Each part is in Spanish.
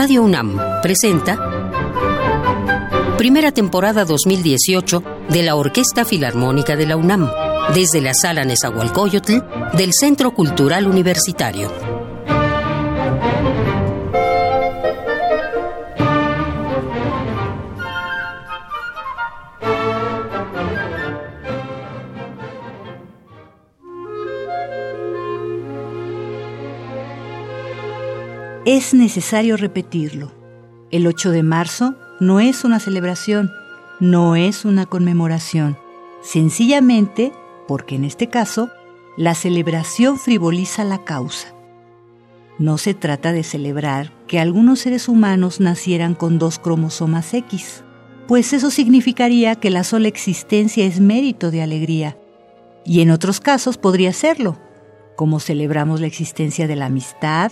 Radio UNAM presenta primera temporada 2018 de la Orquesta Filarmónica de la UNAM, desde la Sala Nezahualcóyotl del Centro Cultural Universitario. Es necesario repetirlo. El 8 de marzo no es una celebración, no es una conmemoración, sencillamente porque en este caso la celebración frivoliza la causa. No se trata de celebrar que algunos seres humanos nacieran con dos cromosomas X, pues eso significaría que la sola existencia es mérito de alegría, y en otros casos podría serlo, como celebramos la existencia de la amistad,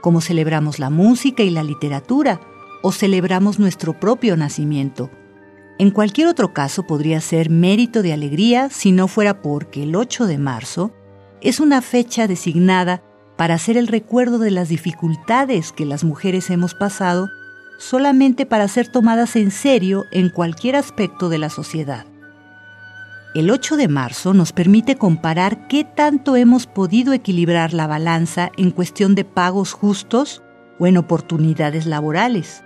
como celebramos la música y la literatura, o celebramos nuestro propio nacimiento. En cualquier otro caso podría ser mérito de alegría si no fuera porque el 8 de marzo es una fecha designada para hacer el recuerdo de las dificultades que las mujeres hemos pasado solamente para ser tomadas en serio en cualquier aspecto de la sociedad. El 8 de marzo nos permite comparar qué tanto hemos podido equilibrar la balanza en cuestión de pagos justos o en oportunidades laborales.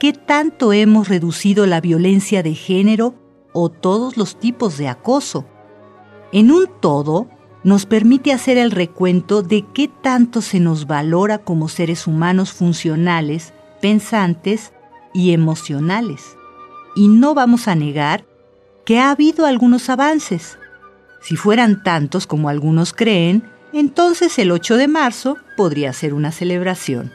¿Qué tanto hemos reducido la violencia de género o todos los tipos de acoso? En un todo, nos permite hacer el recuento de qué tanto se nos valora como seres humanos funcionales, pensantes y emocionales. Y no vamos a negar que ha habido algunos avances. Si fueran tantos como algunos creen, entonces el 8 de marzo podría ser una celebración.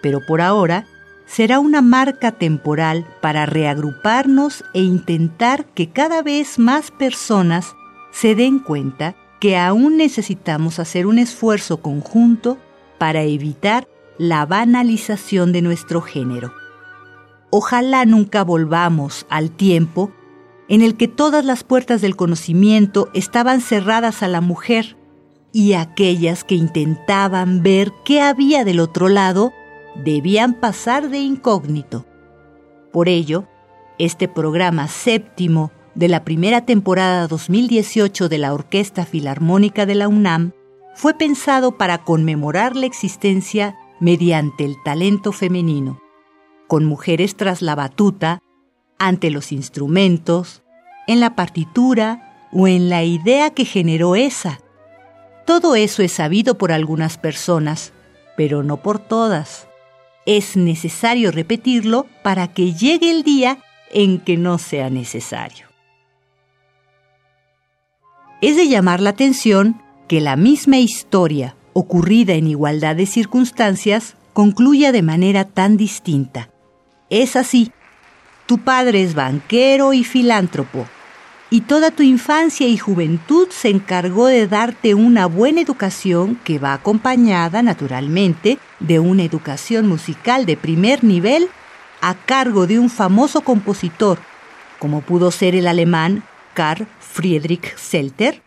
Pero por ahora será una marca temporal para reagruparnos e intentar que cada vez más personas se den cuenta que aún necesitamos hacer un esfuerzo conjunto para evitar la banalización de nuestro género. Ojalá nunca volvamos al tiempo en el que todas las puertas del conocimiento estaban cerradas a la mujer y aquellas que intentaban ver qué había del otro lado debían pasar de incógnito. Por ello, este programa séptimo de la primera temporada 2018 de la Orquesta Filarmónica de la UNAM fue pensado para conmemorar la existencia mediante el talento femenino, con mujeres tras la batuta, ante los instrumentos, en la partitura o en la idea que generó esa. Todo eso es sabido por algunas personas, pero no por todas. Es necesario repetirlo para que llegue el día en que no sea necesario. Es de llamar la atención que la misma historia, ocurrida en igualdad de circunstancias, concluya de manera tan distinta. Es así tu padre es banquero y filántropo, y toda tu infancia y juventud se encargó de darte una buena educación que va acompañada, naturalmente, de una educación musical de primer nivel a cargo de un famoso compositor, como pudo ser el alemán Karl Friedrich Selter,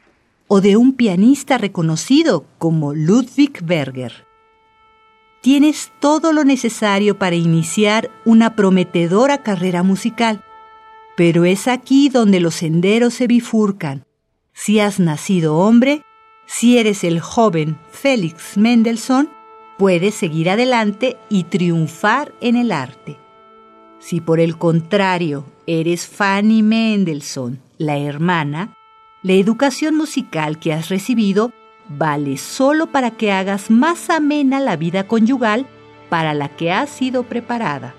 o de un pianista reconocido como Ludwig Berger tienes todo lo necesario para iniciar una prometedora carrera musical. Pero es aquí donde los senderos se bifurcan. Si has nacido hombre, si eres el joven Félix Mendelssohn, puedes seguir adelante y triunfar en el arte. Si por el contrario eres Fanny Mendelssohn, la hermana, la educación musical que has recibido vale solo para que hagas más amena la vida conyugal para la que has sido preparada.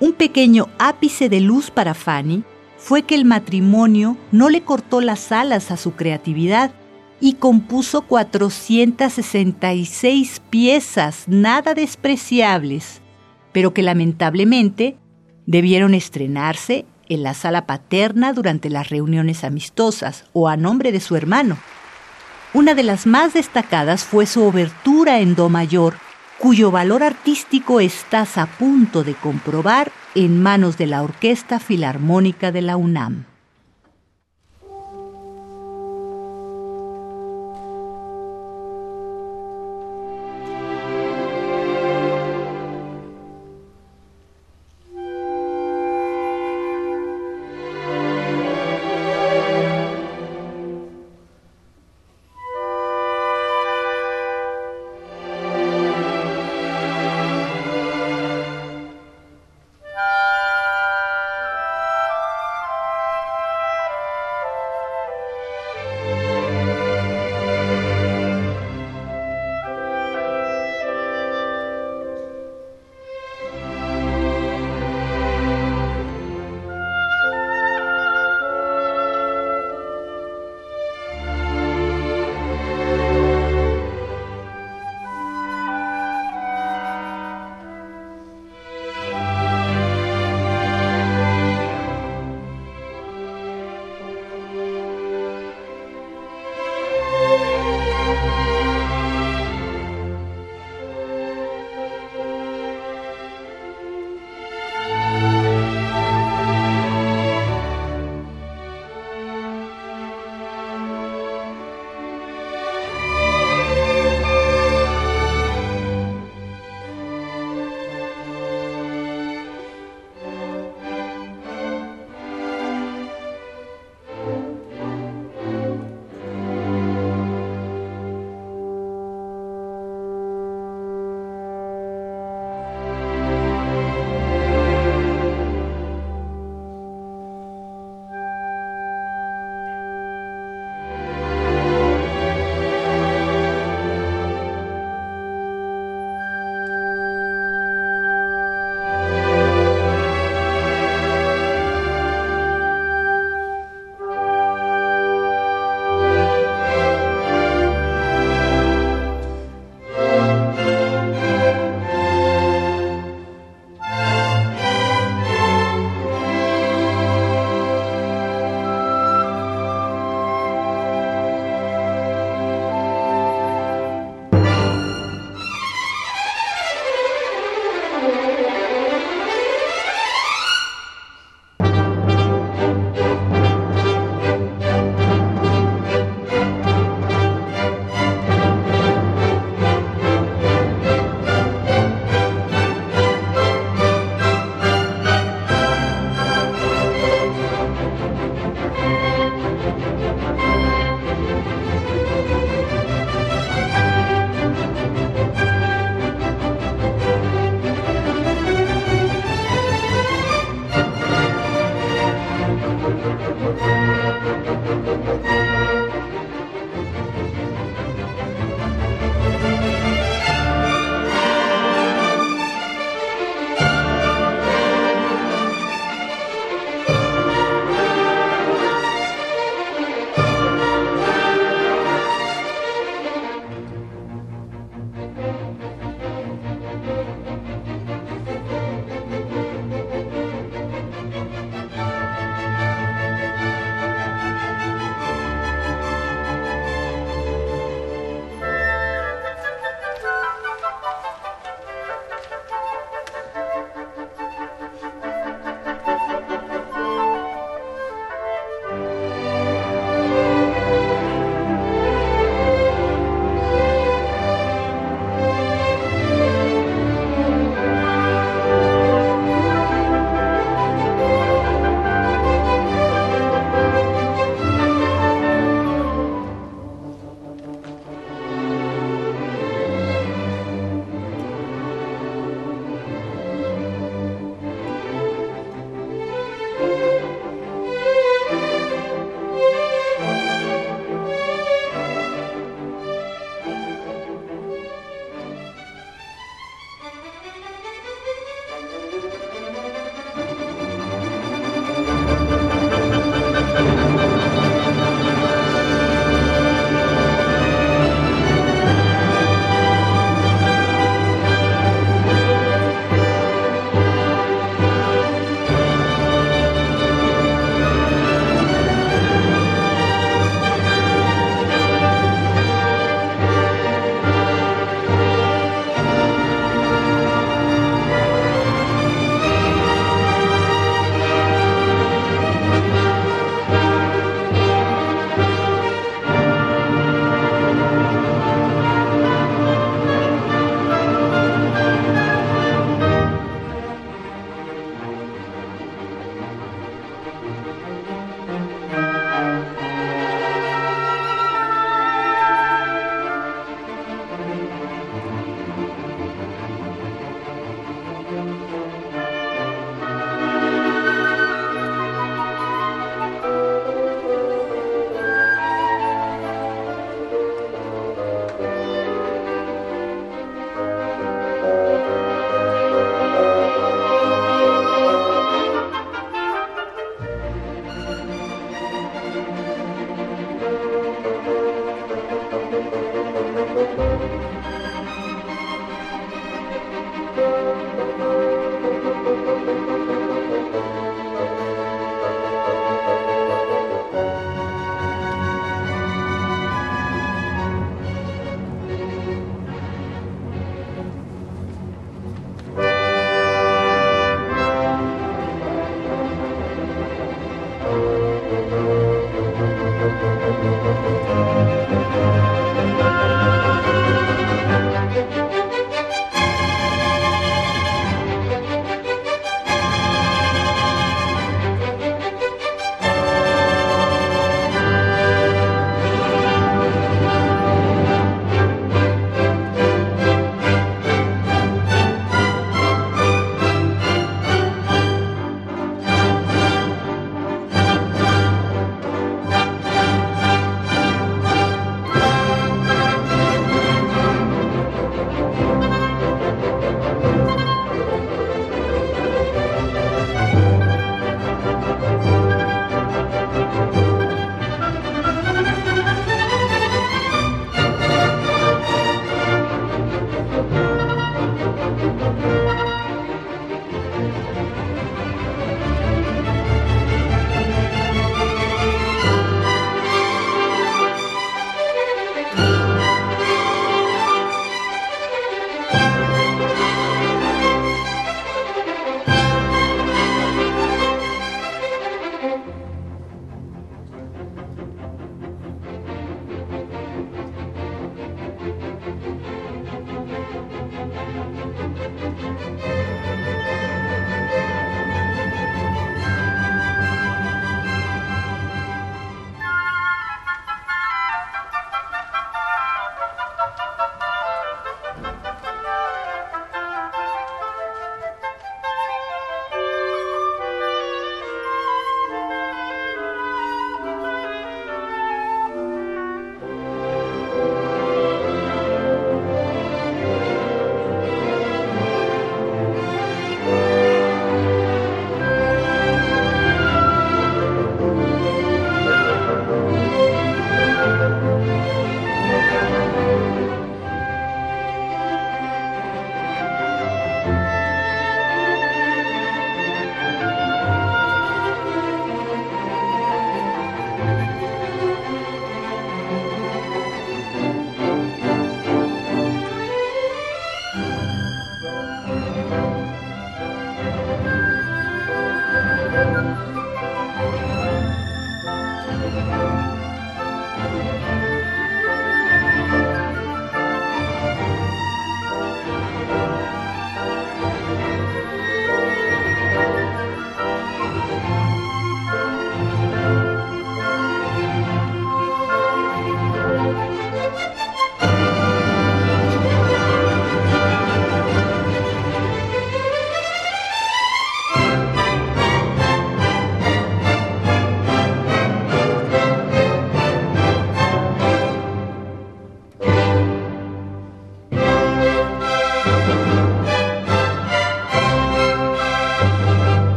Un pequeño ápice de luz para Fanny fue que el matrimonio no le cortó las alas a su creatividad y compuso 466 piezas nada despreciables, pero que lamentablemente debieron estrenarse en la sala paterna durante las reuniones amistosas o a nombre de su hermano. Una de las más destacadas fue su obertura en Do mayor, cuyo valor artístico estás a punto de comprobar en manos de la Orquesta Filarmónica de la UNAM.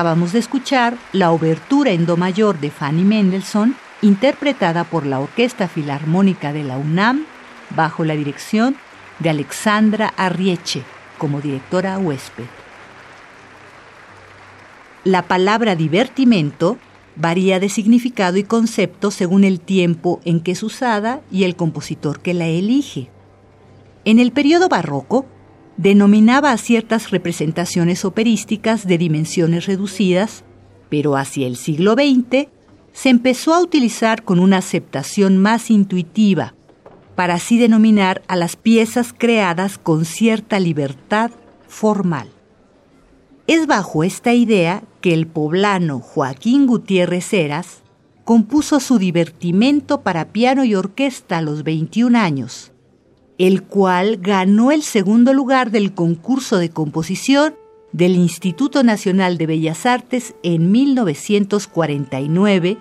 Acabamos de escuchar la obertura en Do mayor de Fanny Mendelssohn, interpretada por la Orquesta Filarmónica de la UNAM bajo la dirección de Alexandra Arrieche como directora huésped. La palabra divertimento varía de significado y concepto según el tiempo en que es usada y el compositor que la elige. En el periodo barroco, denominaba a ciertas representaciones operísticas de dimensiones reducidas, pero hacia el siglo XX se empezó a utilizar con una aceptación más intuitiva, para así denominar a las piezas creadas con cierta libertad formal. Es bajo esta idea que el poblano Joaquín Gutiérrez Heras compuso su divertimento para piano y orquesta a los 21 años, el cual ganó el segundo lugar del concurso de composición del Instituto Nacional de Bellas Artes en 1949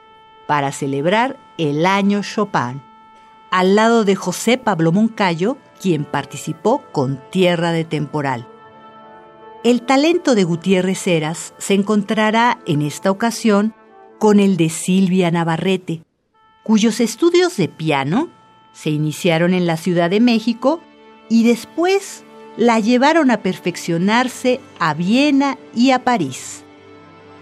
para celebrar el año Chopin, al lado de José Pablo Moncayo, quien participó con Tierra de Temporal. El talento de Gutiérrez Heras se encontrará en esta ocasión con el de Silvia Navarrete, cuyos estudios de piano se iniciaron en la Ciudad de México y después la llevaron a perfeccionarse a Viena y a París.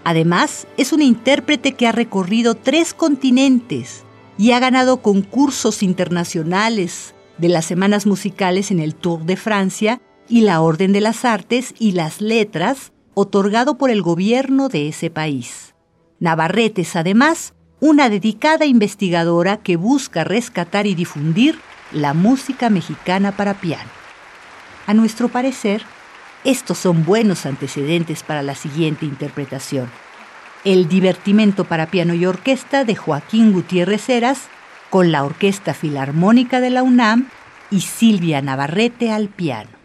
Además, es una intérprete que ha recorrido tres continentes y ha ganado concursos internacionales de las semanas musicales en el Tour de Francia y la Orden de las Artes y las Letras, otorgado por el gobierno de ese país. Navarretes, además, una dedicada investigadora que busca rescatar y difundir la música mexicana para piano. A nuestro parecer, Estos son buenos antecedentes para la siguiente interpretación. El divertimento para piano y orquesta de Joaquín Gutiérrez Heras con la Orquesta Filarmónica de la UNAM y Silvia Navarrete al piano.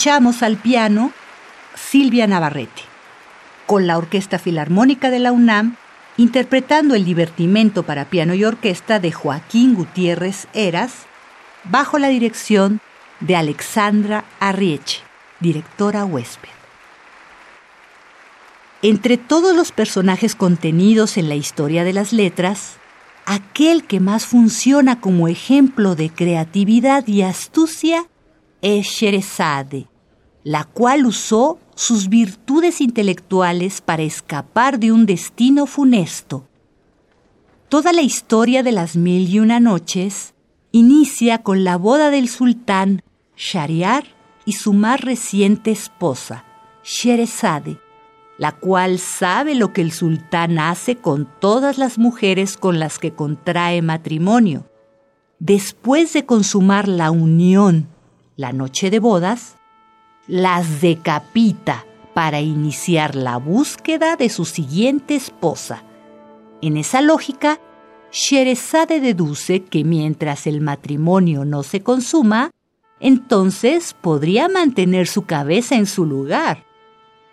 Escuchamos al piano Silvia Navarrete, con la Orquesta Filarmónica de la UNAM interpretando el divertimento para piano y orquesta de Joaquín Gutiérrez Eras, bajo la dirección de Alexandra Arrieche, directora huésped. Entre todos los personajes contenidos en la historia de las letras, aquel que más funciona como ejemplo de creatividad y astucia es Sherezade, la cual usó sus virtudes intelectuales para escapar de un destino funesto. Toda la historia de las mil y una noches inicia con la boda del sultán Shariar y su más reciente esposa, Sherezade, la cual sabe lo que el sultán hace con todas las mujeres con las que contrae matrimonio. Después de consumar la unión, la noche de bodas, las decapita para iniciar la búsqueda de su siguiente esposa. En esa lógica, Sherezade deduce que mientras el matrimonio no se consuma, entonces podría mantener su cabeza en su lugar,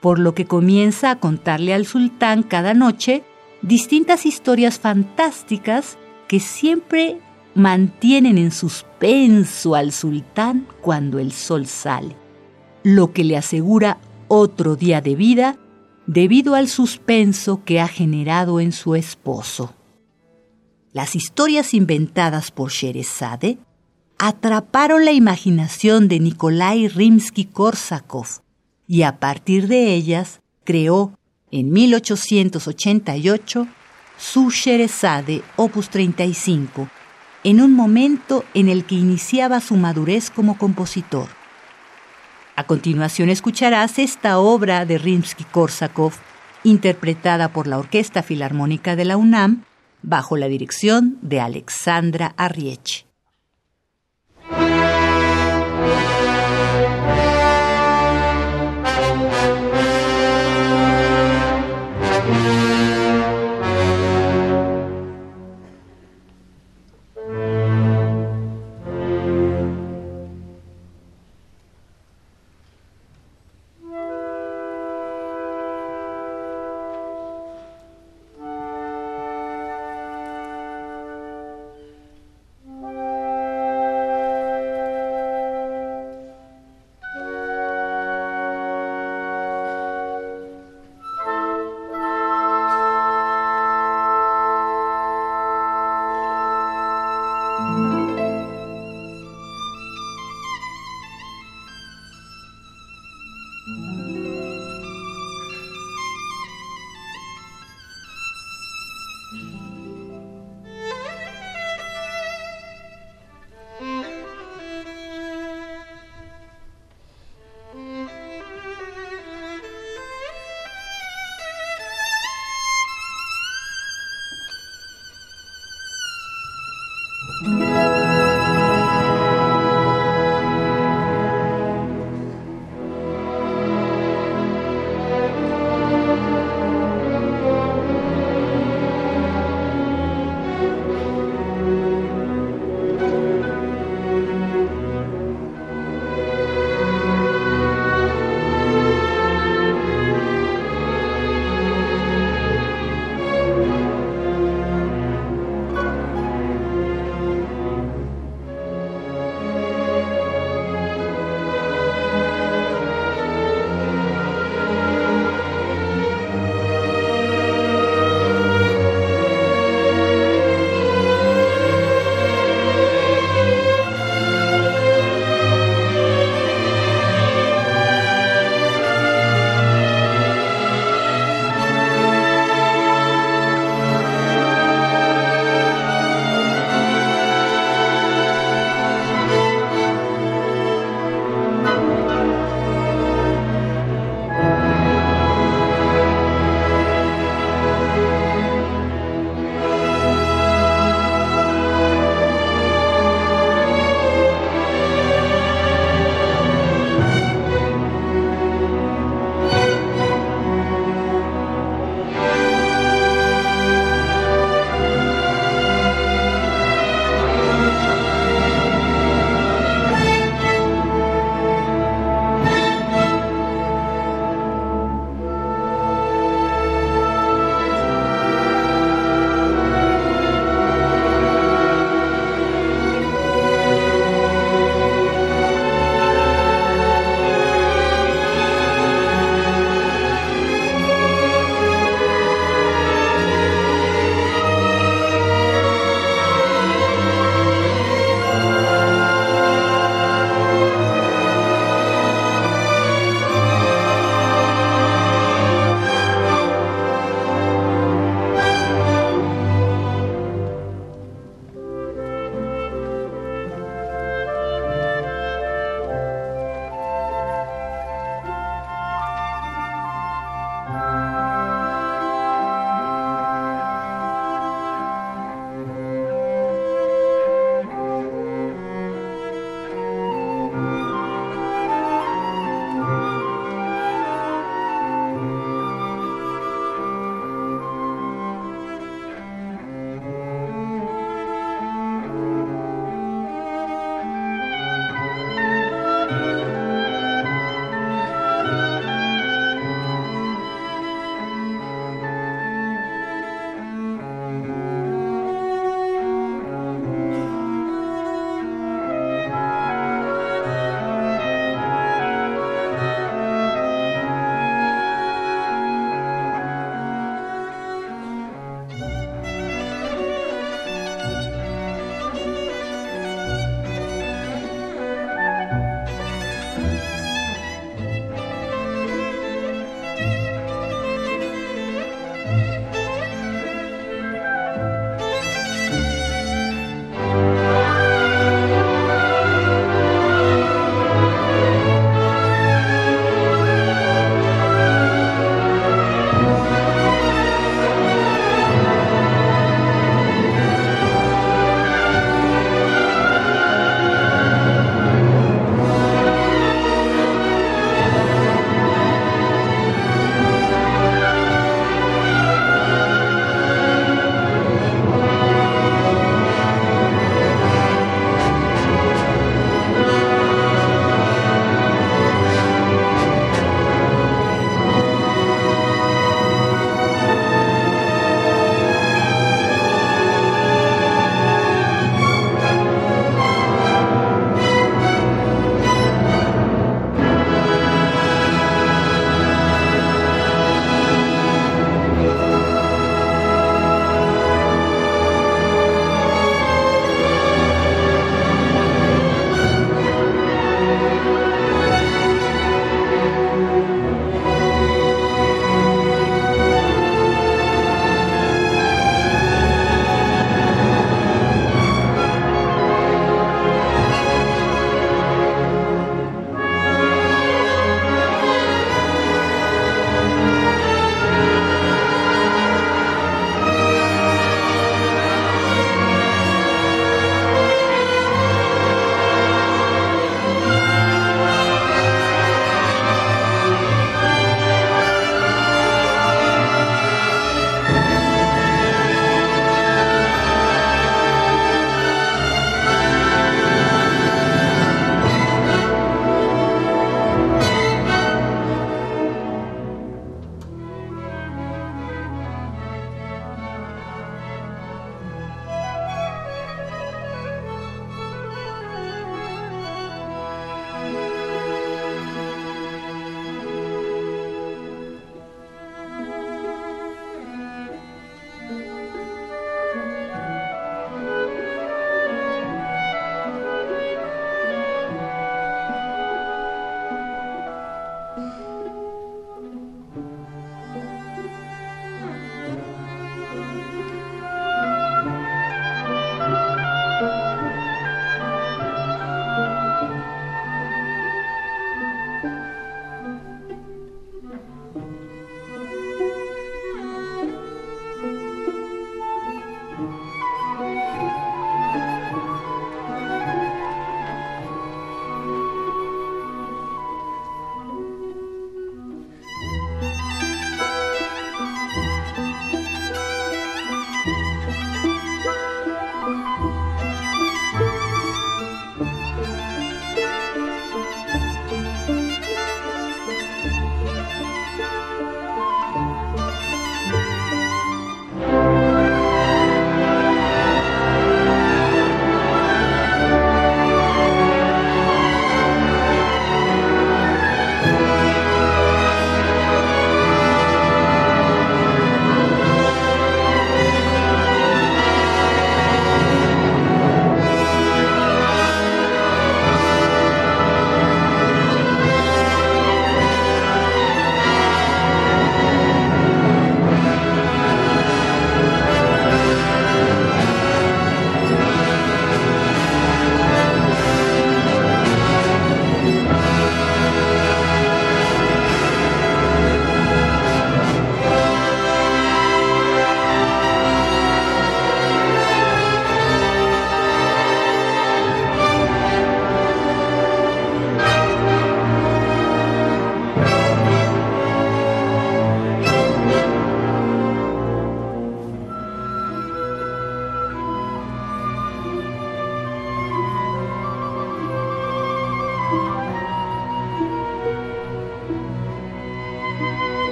por lo que comienza a contarle al sultán cada noche distintas historias fantásticas que siempre mantienen en suspenso al sultán cuando el sol sale lo que le asegura otro día de vida debido al suspenso que ha generado en su esposo. Las historias inventadas por Sherezade atraparon la imaginación de Nikolai Rimsky-Korsakov y a partir de ellas creó en 1888 su Sherezade Opus 35, en un momento en el que iniciaba su madurez como compositor. A continuación escucharás esta obra de Rimsky-Korsakov, interpretada por la Orquesta Filarmónica de la UNAM, bajo la dirección de Alexandra Arriech.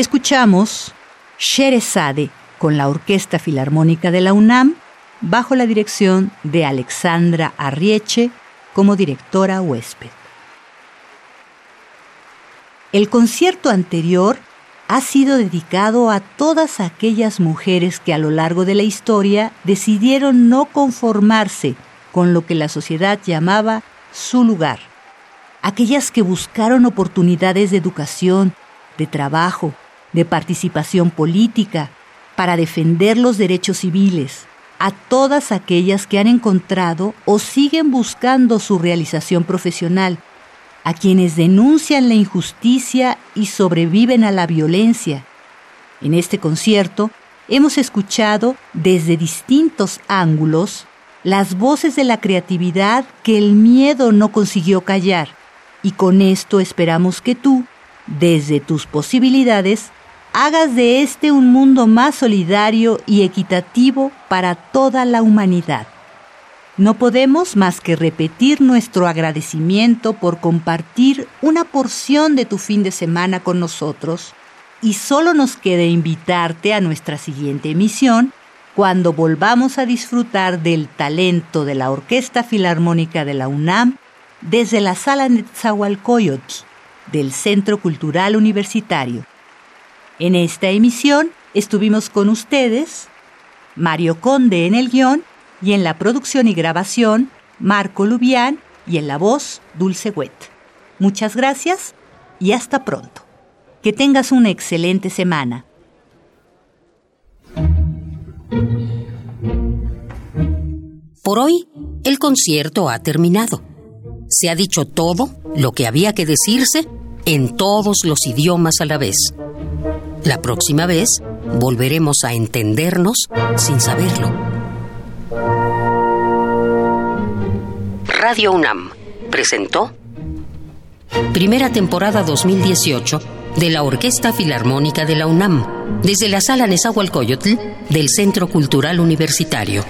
Escuchamos Sherezade con la Orquesta Filarmónica de la UNAM bajo la dirección de Alexandra Arrieche como directora huésped. El concierto anterior ha sido dedicado a todas aquellas mujeres que a lo largo de la historia decidieron no conformarse con lo que la sociedad llamaba su lugar. Aquellas que buscaron oportunidades de educación, de trabajo, de participación política, para defender los derechos civiles, a todas aquellas que han encontrado o siguen buscando su realización profesional, a quienes denuncian la injusticia y sobreviven a la violencia. En este concierto hemos escuchado desde distintos ángulos las voces de la creatividad que el miedo no consiguió callar y con esto esperamos que tú, desde tus posibilidades, hagas de este un mundo más solidario y equitativo para toda la humanidad. No podemos más que repetir nuestro agradecimiento por compartir una porción de tu fin de semana con nosotros y solo nos queda invitarte a nuestra siguiente emisión cuando volvamos a disfrutar del talento de la Orquesta Filarmónica de la UNAM desde la sala Netzahualcoyotl del Centro Cultural Universitario. En esta emisión estuvimos con ustedes Mario Conde en el guion y en la producción y grabación Marco Lubián y en la voz Dulce Wet. Muchas gracias y hasta pronto. Que tengas una excelente semana. Por hoy, el concierto ha terminado. Se ha dicho todo lo que había que decirse en todos los idiomas a la vez. La próxima vez volveremos a entendernos sin saberlo. Radio UNAM presentó Primera temporada 2018 de la Orquesta Filarmónica de la UNAM, desde la sala Nezahualcóyotl del Centro Cultural Universitario.